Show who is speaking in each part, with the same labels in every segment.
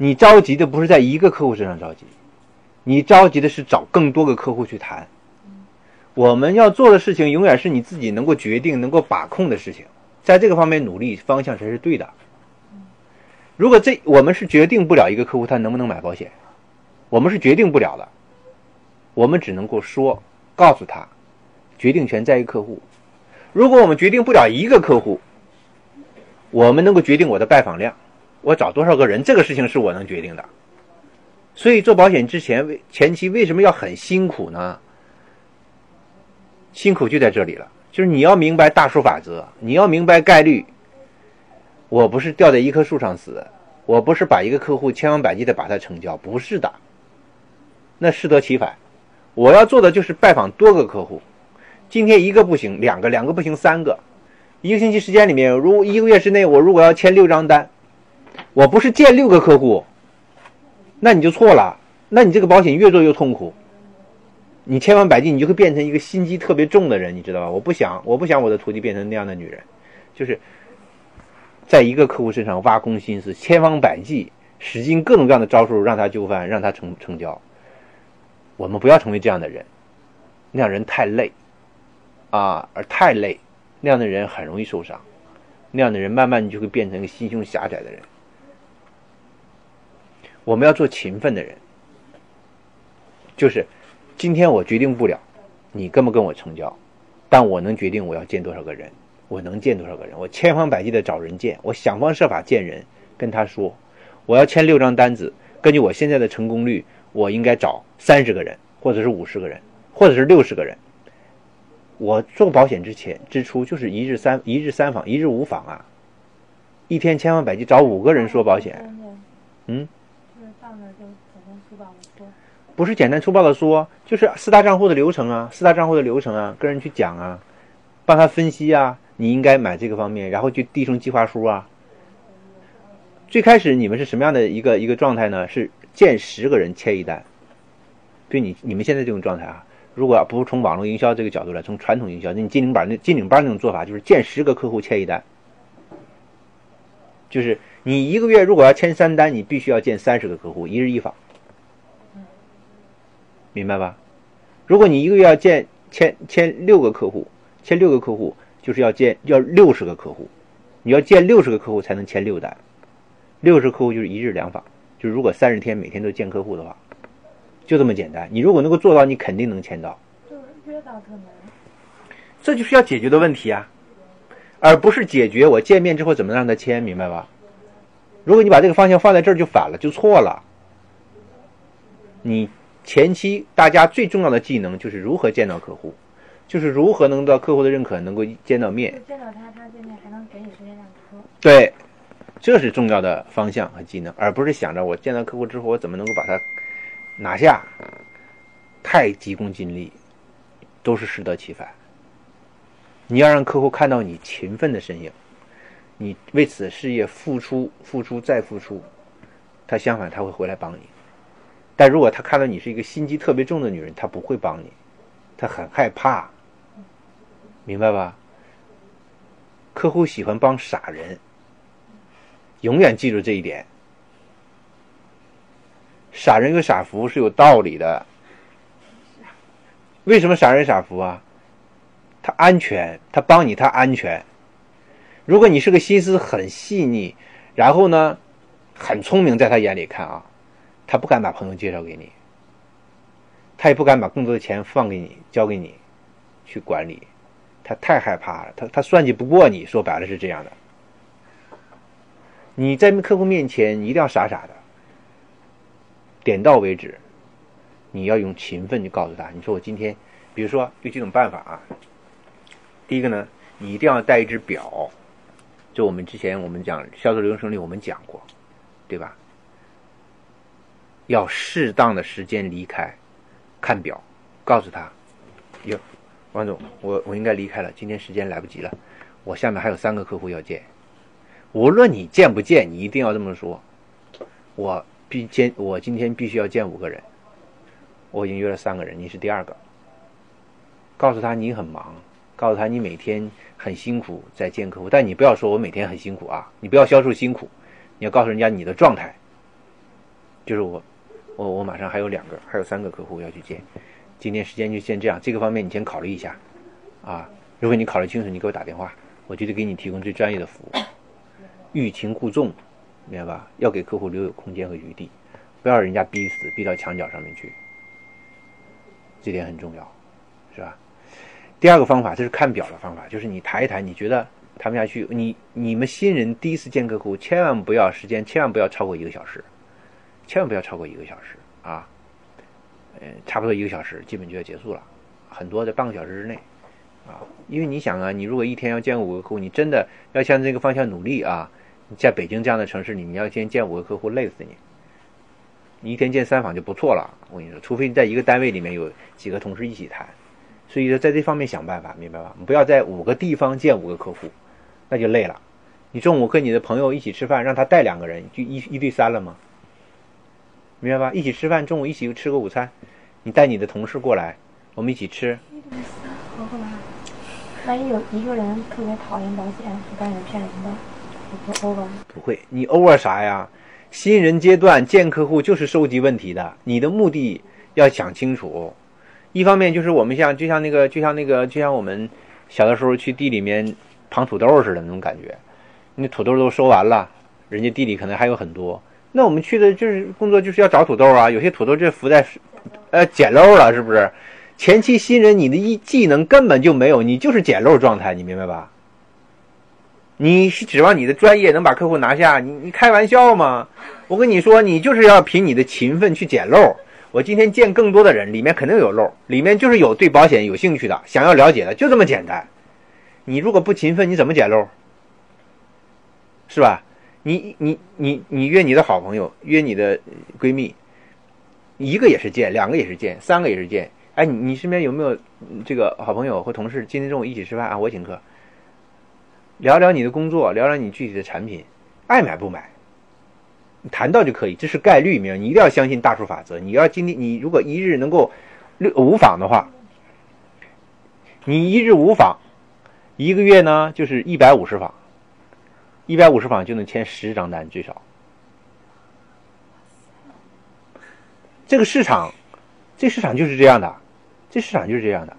Speaker 1: 你着急的不是在一个客户身上着急，你着急的是找更多个客户去谈。我们要做的事情永远是你自己能够决定、能够把控的事情，在这个方面努力，方向才是对的。如果这我们是决定不了一个客户他能不能买保险，我们是决定不了的，我们只能够说告诉他，决定权在于客户。如果我们决定不了一个客户，我们能够决定我的拜访量。我找多少个人，这个事情是我能决定的。所以做保险之前，为前期为什么要很辛苦呢？辛苦就在这里了，就是你要明白大数法则，你要明白概率。我不是吊在一棵树上死，我不是把一个客户千方百计的把他成交，不是的，那适得其反。我要做的就是拜访多个客户，今天一个不行，两个，两个不行，三个。一个星期时间里面，如一个月之内，我如果要签六张单。我不是见六个客户，那你就错了。那你这个保险越做越痛苦，你千方百计，你就会变成一个心机特别重的人，你知道吧？我不想，我不想我的徒弟变成那样的女人，就是在一个客户身上挖空心思，千方百计，使尽各种各样的招数让他就范，让他成成交。我们不要成为这样的人，那样人太累啊，而太累，那样的人很容易受伤，那样的人慢慢你就会变成一个心胸狭窄的人。我们要做勤奋的人，就是今天我决定不了你跟不跟我成交，但我能决定我要见多少个人，我能见多少个人，我千方百计的找人见，我想方设法见人，跟他说。我要签六张单子，根据我现在的成功率，我应该找三十个人，或者是五十个人，或者是六十个人。我做保险之前之初就是一日三一日三访，一日五访啊，一天千方百计找五个人说保险，嗯。不是简单粗暴的说，就是四大账户的流程啊，四大账户的流程啊，跟人去讲啊，帮他分析啊，你应该买这个方面，然后去递成计划书啊。最开始你们是什么样的一个一个状态呢？是见十个人签一单，对你你们现在这种状态啊，如果不从网络营销这个角度来，从传统营销，你金领班那金领班那种做法，就是见十个客户签一单，就是你一个月如果要签三单，你必须要见三十个客户，一日一访。明白吧？如果你一个月要见签签六个客户，签六个客户就是要见要六十个客户，你要见六十个客户才能签六单，六十客户就是一日两访，就是如果三十天每天都见客户的话，就这么简单。你如果能够做到，你肯定能签到。这就是要解决的问题啊，而不是解决我见面之后怎么让他签，明白吧？如果你把这个方向放在这儿就反了，就错了。你。前期大家最重要的技能就是如何见到客户，就是如何能到客户的认可，能够见到面。
Speaker 2: 见到他，他见面还能给你时间让车。
Speaker 1: 对，这是重要的方向和技能，而不是想着我见到客户之后我怎么能够把他拿下，太急功近利，都是适得其反。你要让客户看到你勤奋的身影，你为此事业付出、付出再付出，他相反他会回来帮你。但如果他看到你是一个心机特别重的女人，他不会帮你，他很害怕，明白吧？客户喜欢帮傻人，永远记住这一点。傻人有傻福是有道理的。为什么傻人傻福啊？他安全，他帮你，他安全。如果你是个心思很细腻，然后呢，很聪明，在他眼里看啊。他不敢把朋友介绍给你，他也不敢把更多的钱放给你、交给你去管理，他太害怕了。他他算计不过你，说白了是这样的。你在客户面前你一定要傻傻的，点到为止。你要用勤奋去告诉他，你说我今天，比如说有几种办法啊。第一个呢，你一定要带一只表，就我们之前我们讲销售流程里我们讲过，对吧？要适当的时间离开，看表，告诉他，哟，王总，我我应该离开了，今天时间来不及了，我下面还有三个客户要见，无论你见不见，你一定要这么说，我必见，我今天必须要见五个人，我已经约了三个人，你是第二个，告诉他你很忙，告诉他你每天很辛苦在见客户，但你不要说我每天很辛苦啊，你不要销售辛苦，你要告诉人家你的状态。就是我，我我马上还有两个，还有三个客户要去见。今天时间就先这样，这个方面你先考虑一下，啊，如果你考虑清楚，你给我打电话，我绝对给你提供最专业的服务，欲擒故纵，明白吧？要给客户留有空间和余地，不要人家逼死，逼到墙角上面去，这点很重要，是吧？第二个方法，这是看表的方法，就是你谈一谈，你觉得谈不下去，你你们新人第一次见客户，千万不要时间，千万不要超过一个小时，千万不要超过一个小时啊，呃，差不多一个小时，基本就要结束了，很多在半个小时之内，啊，因为你想啊，你如果一天要见五个客户，你真的要向这个方向努力啊，在北京这样的城市里，你要先见五个客户，累死你，你一天见三访就不错了，我跟你说，除非你在一个单位里面有几个同事一起谈。所以说，在这方面想办法，明白吧？不要在五个地方见五个客户，那就累了。你中午跟你的朋友一起吃饭，让他带两个人，就一一对三了吗？明白吧？一起吃饭，中午一起吃个午餐，你带你的同事过来，我们一起吃。
Speaker 2: 一对三合不来。万一有一个人特别讨厌保险，不敢人骗人的，我不 over。
Speaker 1: 不会，你 over 啥呀？新人阶段见客户就是收集问题的，你的目的要想清楚。一方面就是我们像就像那个就像那个就像我们小的时候去地里面扛土豆似的那种感觉，那土豆都收完了，人家地里可能还有很多，那我们去的就是工作就是要找土豆啊，有些土豆就浮在呃捡漏了，是不是？前期新人你的一技能根本就没有，你就是捡漏状态，你明白吧？你是指望你的专业能把客户拿下？你你开玩笑吗？我跟你说，你就是要凭你的勤奋去捡漏。我今天见更多的人，里面肯定有漏，里面就是有对保险有兴趣的，想要了解的，就这么简单。你如果不勤奋，你怎么捡漏？是吧？你你你你约你的好朋友，约你的闺蜜，一个也是见，两个也是见，三个也是见。哎，你你身边有没有这个好朋友或同事？今天中午一起吃饭啊，我请客。聊聊你的工作，聊聊你具体的产品，爱买不买？谈到就可以，这是概率，没有你一定要相信大数法则。你要今天，你如果一日能够六五访的话，你一日五访，一个月呢就是一百五十访，一百五十访就能签十张单最少。这个市场，这市场就是这样的，这市场就是这样的，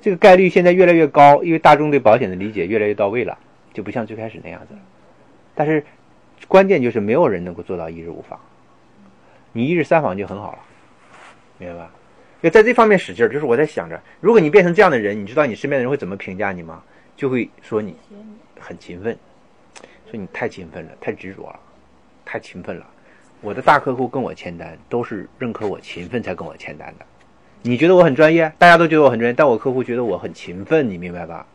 Speaker 1: 这个概率现在越来越高，因为大众对保险的理解越来越到位了，就不像最开始那样子。但是。关键就是没有人能够做到一日无访，你一日三访就很好了，明白吧？要在这方面使劲儿。就是我在想着，如果你变成这样的人，你知道你身边的人会怎么评价你吗？就会说你很勤奋，说你太勤奋了，太执着了，太勤奋了。我的大客户跟我签单，都是认可我勤奋才跟我签单的。你觉得我很专业，大家都觉得我很专业，但我客户觉得我很勤奋，你明白吧？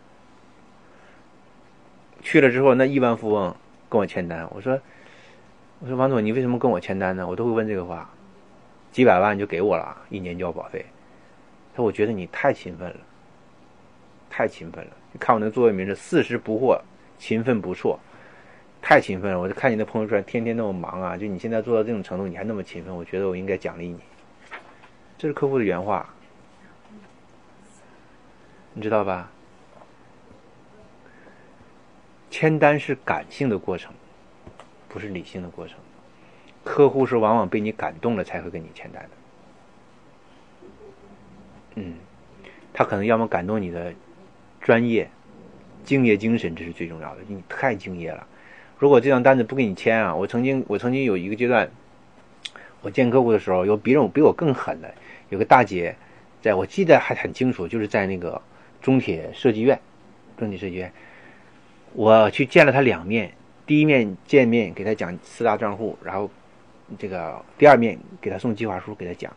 Speaker 1: 去了之后，那亿万富翁。跟我签单，我说，我说王总，你为什么跟我签单呢？我都会问这个话，几百万就给我了，一年交保费。他说我觉得你太勤奋了，太勤奋了。你看我那座位名是四十不惑，勤奋不错，太勤奋了。我就看你那朋友圈，天天那么忙啊，就你现在做到这种程度，你还那么勤奋，我觉得我应该奖励你。这是客户的原话，你知道吧？签单是感性的过程，不是理性的过程。客户是往往被你感动了才会跟你签单的。嗯，他可能要么感动你的专业、敬业精神，这是最重要的。你太敬业了。如果这张单子不给你签啊，我曾经我曾经有一个阶段，我见客户的时候，有比人比我更狠的，有个大姐，在我记得还很清楚，就是在那个中铁设计院，中铁设计院。我去见了他两面，第一面见面给他讲四大账户，然后这个第二面给他送计划书给他讲，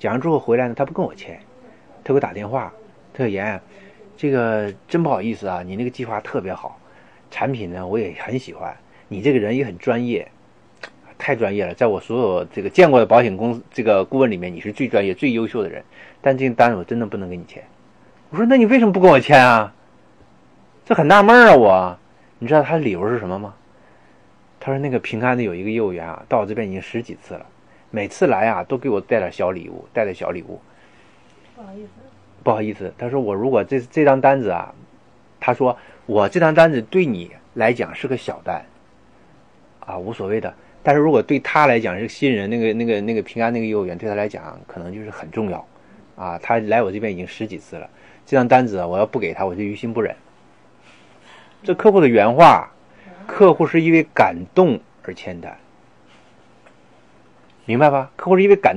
Speaker 1: 讲完之后回来呢，他不跟我签，他给我打电话，他说严，这个真不好意思啊，你那个计划特别好，产品呢我也很喜欢，你这个人也很专业，太专业了，在我所有这个见过的保险公司这个顾问里面，你是最专业、最优秀的人，但这个单我真的不能给你签。我说那你为什么不跟我签啊？这很纳闷啊，我。你知道他理由是什么吗？他说那个平安的有一个业务员啊，到我这边已经十几次了，每次来啊都给我带点小礼物，带点小礼物。
Speaker 2: 不好意思。
Speaker 1: 不好意思，他说我如果这这张单子啊，他说我这张单子对你来讲是个小单，啊无所谓的，但是如果对他来讲是新人，那个那个那个平安那个业务员对他来讲可能就是很重要，啊，他来我这边已经十几次了，这张单子我要不给他，我就于心不忍。这客户的原话，客户是因为感动而签单，明白吧？客户是因为感，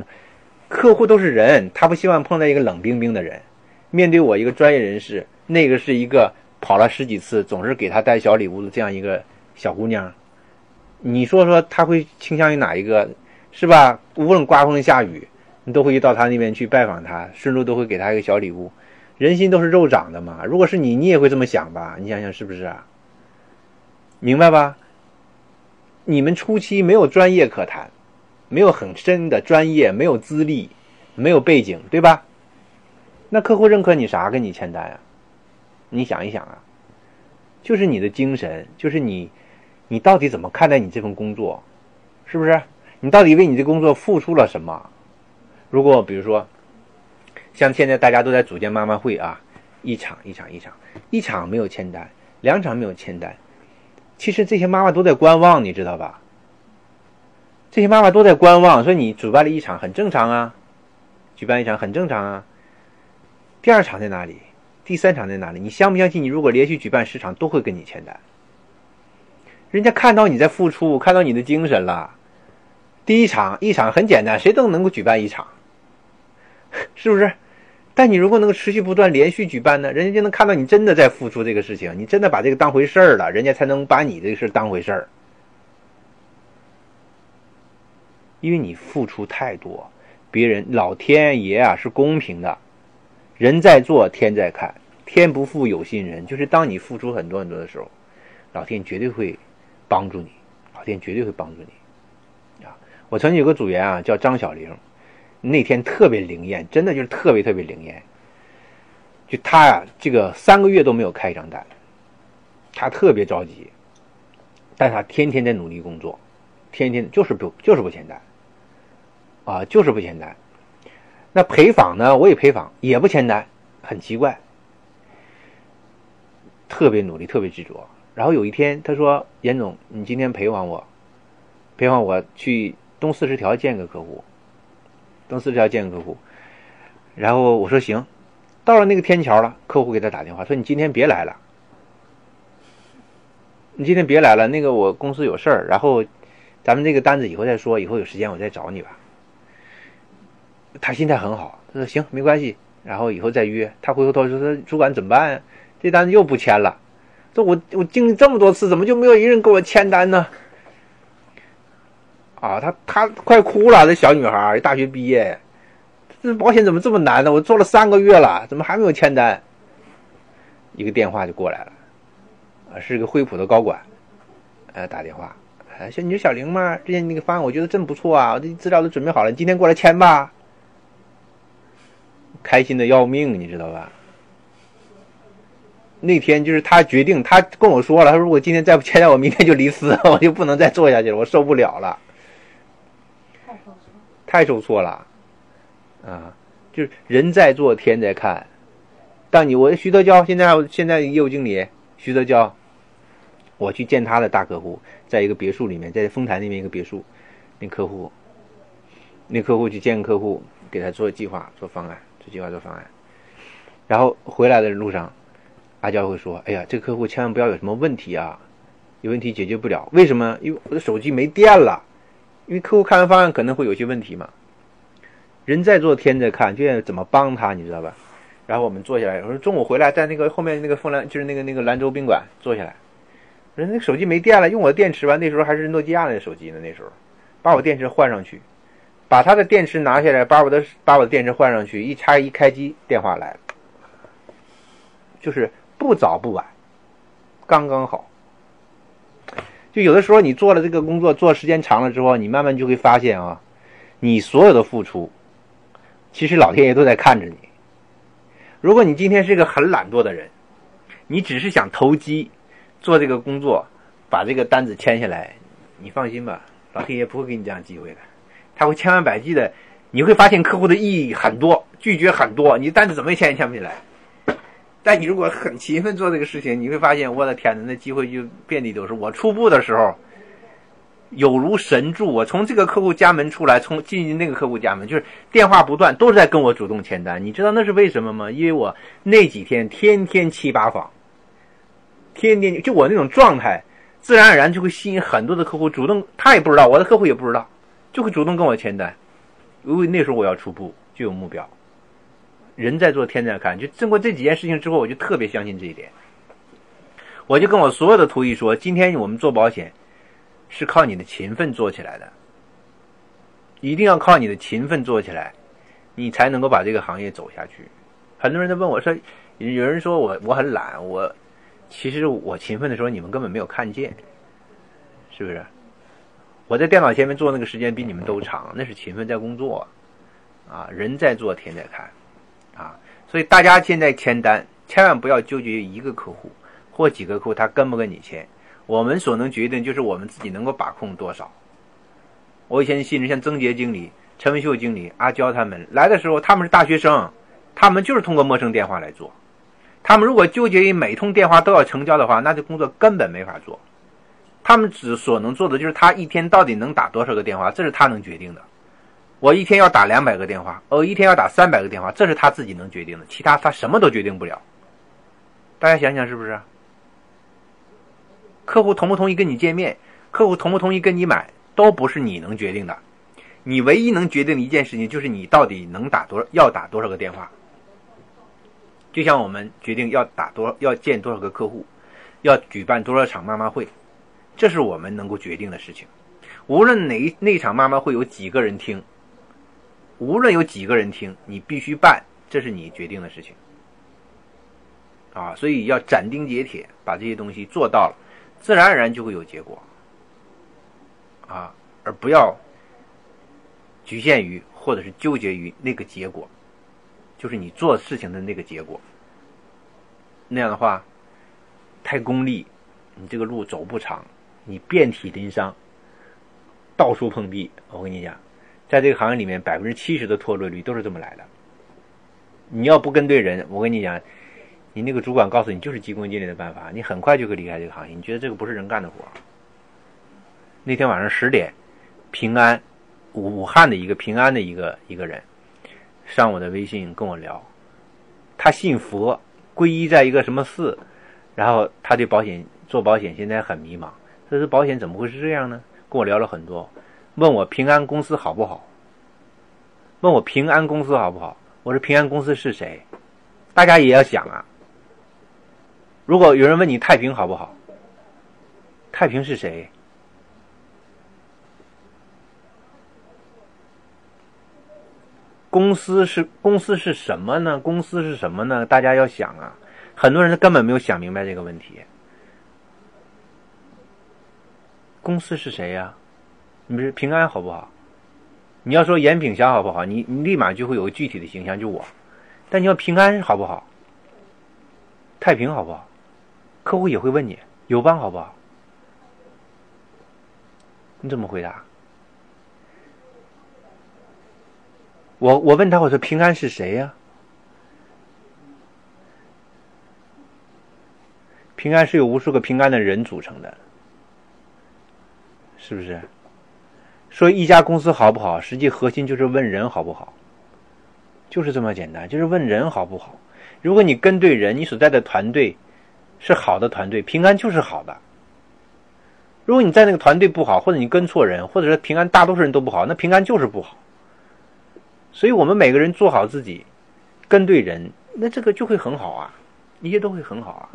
Speaker 1: 客户都是人，他不希望碰到一个冷冰冰的人。面对我一个专业人士，那个是一个跑了十几次，总是给他带小礼物的这样一个小姑娘。你说说他会倾向于哪一个，是吧？无论刮风下雨，你都会到他那边去拜访他，顺路都会给他一个小礼物。人心都是肉长的嘛，如果是你，你也会这么想吧？你想想是不是啊？明白吧？你们初期没有专业可谈，没有很深的专业，没有资历，没有背景，对吧？那客户认可你啥？跟你签单呀？你想一想啊，就是你的精神，就是你。你到底怎么看待你这份工作？是不是？你到底为你这工作付出了什么？如果比如说，像现在大家都在组建妈妈会啊，一场一场一场，一场没有签单，两场没有签单，其实这些妈妈都在观望，你知道吧？这些妈妈都在观望，说你主办了一场很正常啊，举办一场很正常啊。第二场在哪里？第三场在哪里？你相不相信？你如果连续举办十场，都会跟你签单？人家看到你在付出，看到你的精神了。第一场一场很简单，谁都能够举办一场，是不是？但你如果能够持续不断、连续举办呢，人家就能看到你真的在付出这个事情，你真的把这个当回事儿了，人家才能把你这个事当回事儿。因为你付出太多，别人老天爷啊是公平的，人在做天在看，天不负有心人，就是当你付出很多很多的时候，老天绝对会。帮助你，老天绝对会帮助你，啊！我曾经有个组员啊，叫张小玲，那天特别灵验，真的就是特别特别灵验。就他呀，这个三个月都没有开一张单，他特别着急，但他天天在努力工作，天天就是不就是不签单，啊，就是不签单。那陪访呢，我也陪访，也不签单，很奇怪，特别努力，特别执着。然后有一天，他说：“严总，你今天陪访我，陪访我去东四十条见个客户，东四十条见个客户。”然后我说：“行。”到了那个天桥了，客户给他打电话说：“你今天别来了，你今天别来了，那个我公司有事儿。然后咱们这个单子以后再说，以后有时间我再找你吧。”他心态很好，他说：“行，没关系。”然后以后再约。他回过头说：“说主管怎么办？这单子又不签了。”这我我经历这么多次，怎么就没有一人给我签单呢？啊，他他快哭了，这小女孩大学毕业，这保险怎么这么难呢？我做了三个月了，怎么还没有签单？一个电话就过来了，啊，是个惠普的高管，呃，打电话，哎，说你是小玲吗？之前那个方案我觉得真不错啊，我这资料都准备好了，你今天过来签吧。开心的要命，你知道吧？那天就是他决定，他跟我说了，他说如果今天再不签单，我明天就离司，我就不能再做下去了，我受不了了。太受挫，太受挫了，啊，就是人在做天在看。当你我徐德娇现在现在业务经理徐德娇，我去见他的大客户，在一个别墅里面，在丰台那边一个别墅，那客户，那客户去见客户，给他做计划、做方案、做计划、做方案，然后回来的路上。阿娇会说：“哎呀，这个客户千万不要有什么问题啊，有问题解决不了。为什么？因为我的手机没电了。因为客户看完方案可能会有些问题嘛。人在做天在看，就要怎么帮他，你知道吧？然后我们坐下来，我说中午回来，在那个后面那个凤兰，就是那个那个兰州宾馆坐下来。人那手机没电了，用我的电池吧。那时候还是诺基亚的手机呢，那时候把我电池换上去，把他的电池拿下来，把我的把我的电池换上去，一插一开机，电话来了，就是。”不早不晚，刚刚好。就有的时候你做了这个工作，做时间长了之后，你慢慢就会发现啊，你所有的付出，其实老天爷都在看着你。如果你今天是一个很懒惰的人，你只是想投机做这个工作，把这个单子签下来，你放心吧，老天爷不会给你这样机会的，他会千方百计的。你会发现客户的意义很多，拒绝很多，你单子怎么签也签不下来。但你如果很勤奋做这个事情，你会发现，我的天哪，那机会就遍地都是。我初步的时候，有如神助。我从这个客户家门出来，从进进那个客户家门，就是电话不断，都是在跟我主动签单。你知道那是为什么吗？因为我那几天天天七八访，天天就我那种状态，自然而然就会吸引很多的客户主动，他也不知道，我的客户也不知道，就会主动跟我签单。因为那时候我要出步，就有目标。人在做，天在看。就经过这几件事情之后，我就特别相信这一点。我就跟我所有的徒弟说：今天我们做保险，是靠你的勤奋做起来的，一定要靠你的勤奋做起来，你才能够把这个行业走下去。很多人都问我说：有人说我我很懒，我其实我勤奋的时候，你们根本没有看见，是不是？我在电脑前面坐那个时间比你们都长，那是勤奋在工作，啊，人在做天在看，啊，所以大家现在签单千万不要纠结一个客户或几个客户他跟不跟你签，我们所能决定就是我们自己能够把控多少。我以前信任像曾杰经理、陈文秀经理、阿娇他们来的时候，他们是大学生，他们就是通过陌生电话来做，他们如果纠结于每通电话都要成交的话，那这工作根本没法做。他们只所能做的就是他一天到底能打多少个电话，这是他能决定的。我一天要打两百个电话，我一天要打三百个电话，这是他自己能决定的，其他他什么都决定不了。大家想想是不是？客户同不同意跟你见面，客户同不同意跟你买，都不是你能决定的。你唯一能决定的一件事情就是你到底能打多，要打多少个电话。就像我们决定要打多要见多少个客户，要举办多少场妈妈会。这是我们能够决定的事情。无论哪那场妈妈会有几个人听，无论有几个人听，你必须办，这是你决定的事情。啊，所以要斩钉截铁把这些东西做到了，自然而然就会有结果。啊，而不要局限于或者是纠结于那个结果，就是你做事情的那个结果。那样的话，太功利，你这个路走不长。你遍体鳞伤，到处碰壁。我跟你讲，在这个行业里面，百分之七十的脱落率都是这么来的。你要不跟对人，我跟你讲，你那个主管告诉你就是急功近利的办法，你很快就会离开这个行业。你觉得这个不是人干的活？那天晚上十点，平安，武汉的一个平安的一个一个人，上我的微信跟我聊，他信佛，皈依在一个什么寺，然后他对保险做保险现在很迷茫。这是保险怎么会是这样呢？跟我聊了很多，问我平安公司好不好？问我平安公司好不好？我说平安公司是谁？大家也要想啊。如果有人问你太平好不好？太平是谁？公司是公司是什么呢？公司是什么呢？大家要想啊。很多人根本没有想明白这个问题。公司是谁呀？你是平安好不好？你要说严炳祥好不好？你你立马就会有个具体的形象，就我。但你要平安好不好？太平好不好？客户也会问你友邦好不好？你怎么回答？我我问他我说平安是谁呀？平安是由无数个平安的人组成的。是不是？说一家公司好不好，实际核心就是问人好不好，就是这么简单，就是问人好不好。如果你跟对人，你所在的团队是好的团队，平安就是好的。如果你在那个团队不好，或者你跟错人，或者说平安大多数人都不好，那平安就是不好。所以我们每个人做好自己，跟对人，那这个就会很好啊，一切都会很好啊，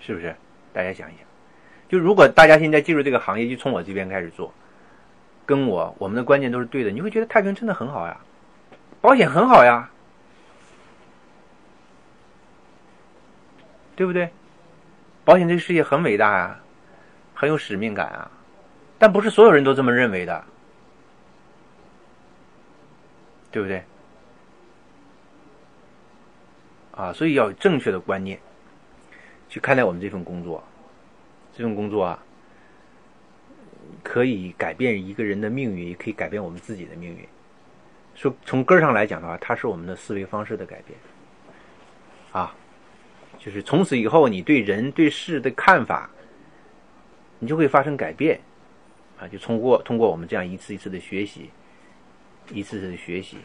Speaker 1: 是不是？大家想一想。就如果大家现在进入这个行业，就从我这边开始做，跟我我们的观念都是对的，你会觉得太平真的很好呀，保险很好呀，对不对？保险这个事业很伟大呀，很有使命感啊，但不是所有人都这么认为的，对不对？啊，所以要有正确的观念去看待我们这份工作。这种工作啊，可以改变一个人的命运，也可以改变我们自己的命运。说从根儿上来讲的话，它是我们的思维方式的改变。啊，就是从此以后，你对人对事的看法你就会发生改变，啊，就通过通过我们这样一次一次的学习，一次次的学习，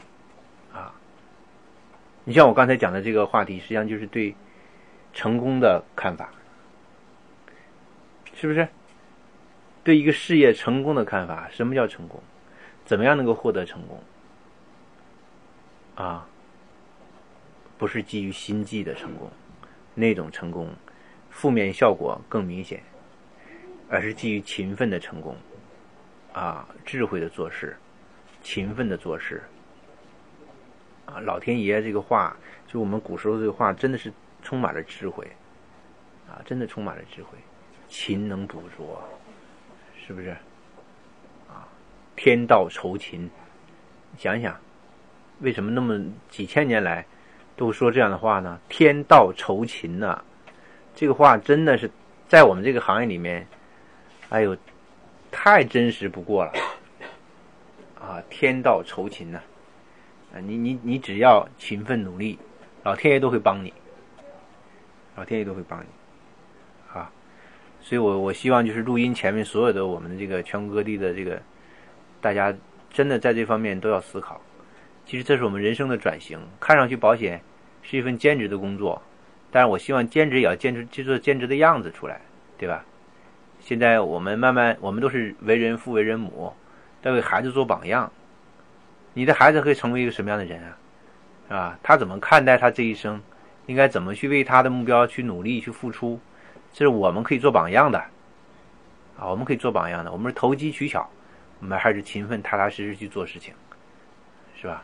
Speaker 1: 啊，你像我刚才讲的这个话题，实际上就是对成功的看法，是不是？对一个事业成功的看法，什么叫成功？怎么样能够获得成功？啊，不是基于心计的成功，那种成功负面效果更明显。而是基于勤奋的成功，啊，智慧的做事，勤奋的做事，啊，老天爷这个话，就我们古时候这个话，真的是充满了智慧，啊，真的充满了智慧，勤能补拙，是不是？啊，天道酬勤，想想，为什么那么几千年来都说这样的话呢？天道酬勤呐，这个话真的是在我们这个行业里面。哎呦，太真实不过了啊！天道酬勤呐，啊，你你你只要勤奋努力，老天爷都会帮你，老天爷都会帮你！所以我我希望就是录音前面所有的我们的这个全国各地的这个大家，真的在这方面都要思考。其实这是我们人生的转型，看上去保险是一份兼职的工作，但是我希望兼职也要兼职，去做兼职的样子出来，对吧？现在我们慢慢，我们都是为人父为人母，在为孩子做榜样。你的孩子会成为一个什么样的人啊？啊，他怎么看待他这一生？应该怎么去为他的目标去努力去付出？这是我们可以做榜样的啊！我们可以做榜样的。我们是投机取巧，我们还是勤奋踏踏实实去做事情，是吧？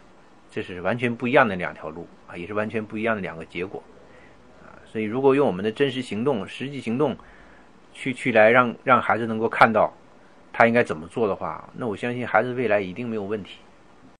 Speaker 1: 这是完全不一样的两条路啊，也是完全不一样的两个结果啊！所以，如果用我们的真实行动、实际行动。去去来让让孩子能够看到，他应该怎么做的话，那我相信孩子未来一定没有问题。